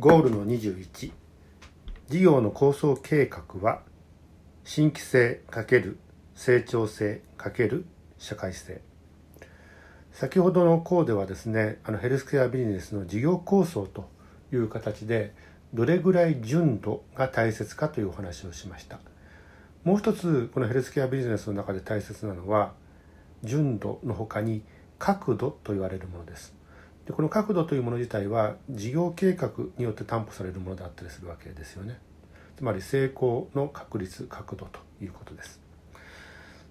ゴールの21事業の構想計画は新規性×成長性×社会性。先ほどの項ではですねあのヘルスケアビジネスの事業構想という形でどれぐらい純度が大切かというお話をしました。もう一つこのヘルスケアビジネスの中で大切なのは純度の他に角度と言われるものです。でこの角度というもの自体は事業計画によって担保されるものであったりするわけですよね。つまり成功の確率角度ということです。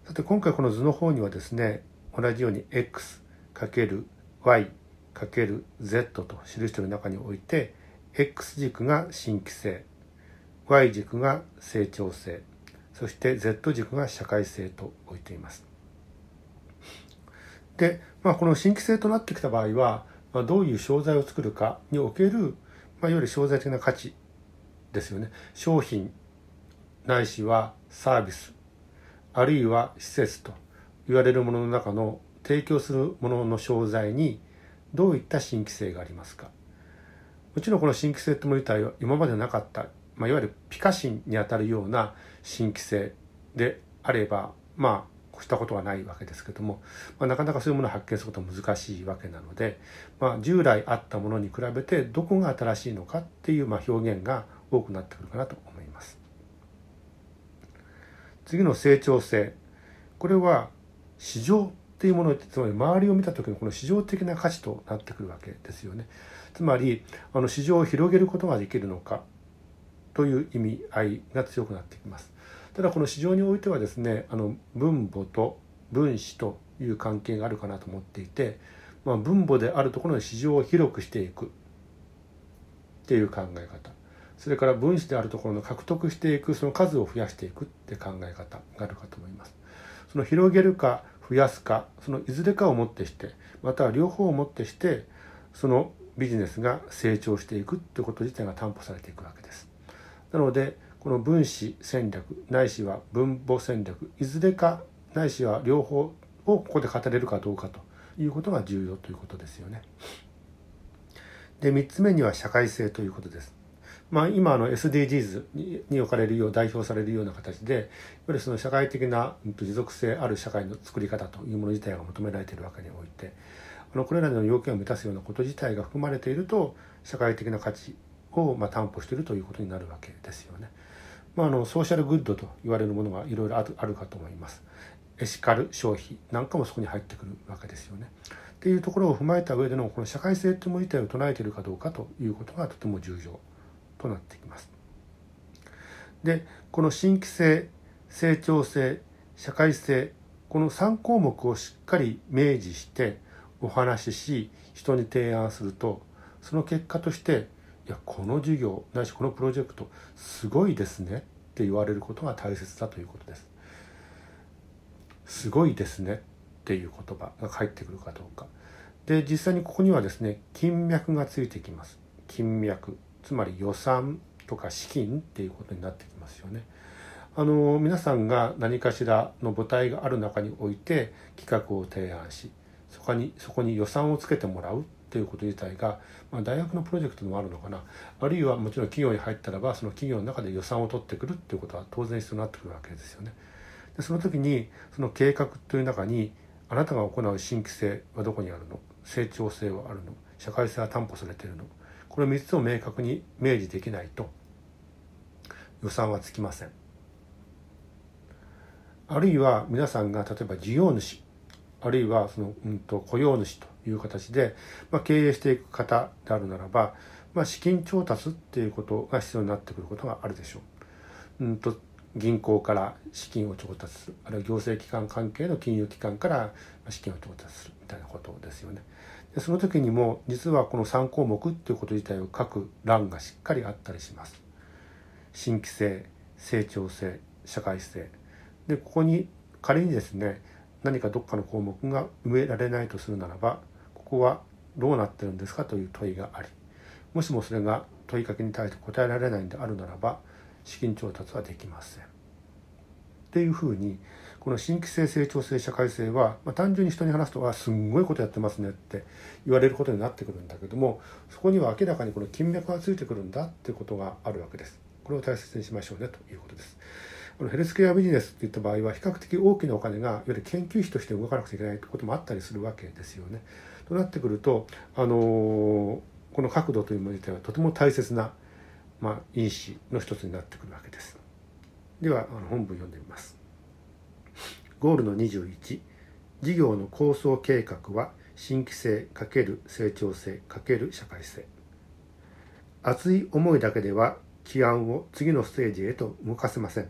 さて今回この図の方にはですね同じように x×y×z と記している中において x 軸が新規性 y 軸が成長性そして z 軸が社会性と置いています。で、まあ、この新規性となってきた場合はまあ、どういう商材を作るかにおける、まあ、いわゆる商材的な価値ですよね。商品ないしはサービスあるいは施設と言われるものの中の提供するものの商材にどういった新規性がありますか。もちろんこの新規性ってもの自体は今までなかった、まあ、いわゆるピカシンにあたるような新規性であればまあしたことはないわけですけども、まあ、なかなかそういうものを発見することは難しいわけなので、まあ、従来あったものに比べてどこが新しいのかっていうまあ表現が多くなってくるかなと思います。次の成長性これは市場っていうものつまり周りを見た時のこの市場的な価値となってくるわけですよね。つまりあの市場を広げることができるのかという意味合いが強くなってきます。ただこの市場においてはですねあの分母と分子という関係があるかなと思っていて、まあ、分母であるところの市場を広くしていくっていう考え方それから分子であるところの獲得していくその数を増やしていくって考え方があるかと思います。その広げるか増やすかそのいずれかをもってしてまたは両方をもってしてそのビジネスが成長していくってこと自体が担保されていくわけです。なのでこの分子戦略ないしは分母戦略いずれかないしは両方をここで語れるかどうかということが重要ということですよね。で3つ目には社会性ということです。まあ、今の SDGs に置かれるよう代表されるような形でやりその社会的な持続性ある社会の作り方というもの自体が求められているわけにおいてあのこれらの要件を満たすようなこと自体が含まれていると社会的な価値をま担保しているということになるわけですよね。まあ、あのソーシャルグッドと言われるものがいろいろあるかと思います。エシカル消費なんかもそこに入ってくるわけですよね。っていうところを踏まえた上でのこの社会性というもの自体を唱えているかどうかということがとても重要となってきます。でこの新規性成長性社会性この3項目をしっかり明示してお話しし人に提案するとその結果としていやこの授業ないしこのプロジェクトすごいですねって言われることが大切だということです。すごいですねっていう言葉が返ってくるかどうか。で実際にここにはですね金脈がついてきます。金脈つまり予算とか資金っていうことになってきますよね。あの皆さんが何かしらの母体がある中において企画を提案しそこにそこに予算をつけてもらうっていうこと自体が、まあ、大学のプロジェクトでもあるのかなあるいはもちろん企業に入ったらばその企業の中で予算を取ってくるっていうことは当然必要になってくるわけですよね。でその時にその計画という中にあなたが行う新規性はどこにあるの？成長性はあるの？社会性は担保されているの？この3つを明確に明示できないと予算はつきません。あるいは皆さんが例えば事業主あるいはその、うんと、雇用主という形で、まあ、経営していく方であるならば、まあ、資金調達っていうことが必要になってくることがあるでしょう。うんと銀行から資金を調達するあるいは行政機関関係の金融機関から資金を調達するみたいなことですよね。でその時にも実はこの3項目っていうこと自体を書く欄がしっかりあったりします。新規性成長性社会性でここに仮にですね何かどっかの項目が埋められないとするならばここはどうなってるんですかという問いがありもしもそれが問いかけに対して答えられないんであるならば資金調達はできません。っていうふうにこの新規性成長性社会性は、まあ、単純に人に話すと「あすんごいことやってますね」って言われることになってくるんだけどもそこには明らかにこの金脈がついてくるんだっていうことがあるわけです。これを大切にしましょうねということです。このヘルスケアビジネスっていった場合は比較的大きなお金がいわゆる研究費として動かなくちゃいけないこともあったりするわけですよね。となってくると、あの、この角度というもの自体はとても大切な、まあ、因子の一つになってくるわけです。ではあの本文読んでみます。ゴールの21事業の構想計画は新規性×成長性×社会性熱い思いだけでは起案を次のステージへと動かせません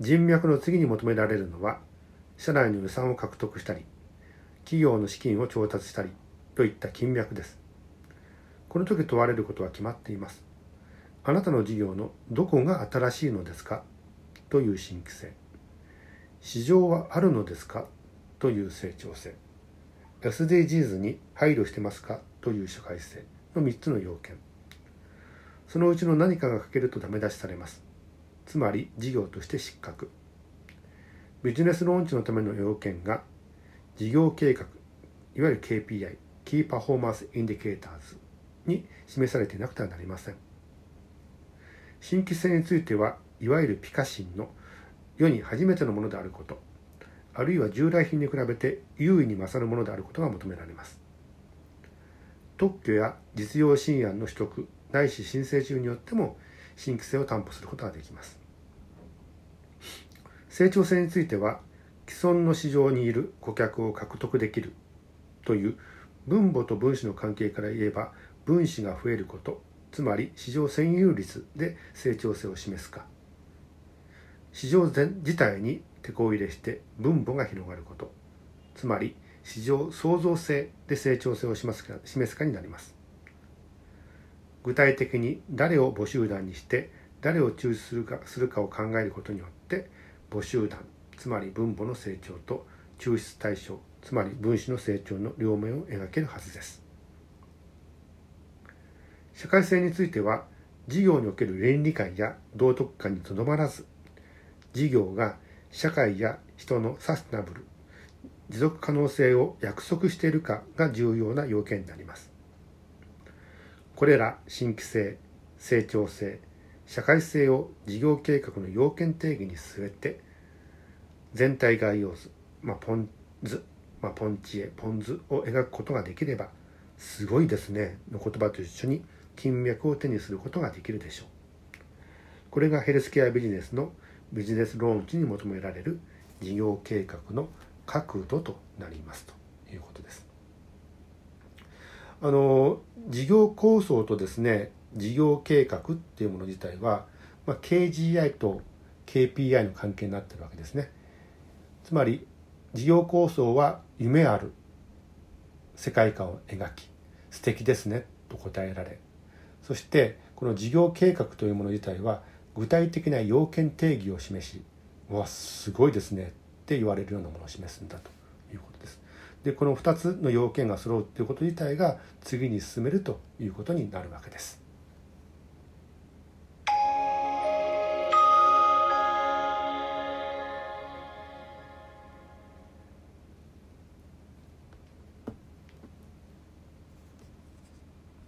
人脈の次に求められるのは社内の予算を獲得したり企業の資金を調達したりといった金脈です。この時問われることは決まっています。あなたの事業のどこが新しいのですか？という新規性。市場はあるのですか？という成長性。SDGs に配慮してますか？という社会性の3つの要件。そのうちの何かが欠けるとダメ出しされます。つまり事業として失格。ビジネスローンチのための要件が事業計画いわゆる KPI Key Performance Indicators に示されていなくてはなりません。新規性についてはいわゆるピカ新の世に初めてのものであることあるいは従来品に比べて有意に勝るものであることが求められます。特許や実用新案の取得ないし申請中によっても新規性を担保することができます。成長性については既存の市場にいる顧客を獲得できるという分母と分子の関係から言えば分子が増えることつまり市場占有率で成長性を示すか。市場全自体に手こ入れして分母が広がることつまり市場創造性で成長性を示すか示すかになります。具体的に誰を母集団にして誰を抽出するかするかを考えることによって母集団つまり分母の成長と抽出対象つまり分子の成長の両面を描けるはずです。社会性については事業における倫理観や道徳観にとどまらず事業が社会や人のサステナブル持続可能性を約束しているかが重要な要件になります。これら新規性成長性社会性を事業計画の要件定義に据えて全体概要図、まあ、ポン図、まあ、ポンチエポン図を描くことができればすごいですねの言葉と一緒に金脈を手にすることができるでしょうこれがヘルスケアビジネスのビジネスローンチに求められる事業計画の角度となりますということです。あの事業構想とですね事業計画っていうもの自体は、まあ、KGI と KPI の関係になってるわけですね。つまり事業構想は夢ある世界観を描き素敵ですねと答えられそしてこの事業計画というもの自体は具体的な要件定義を示しわすごいですねって言われるようなものを示すんだということです。でこの2つの要件が揃うっていうこと自体が次に進めるということになるわけです。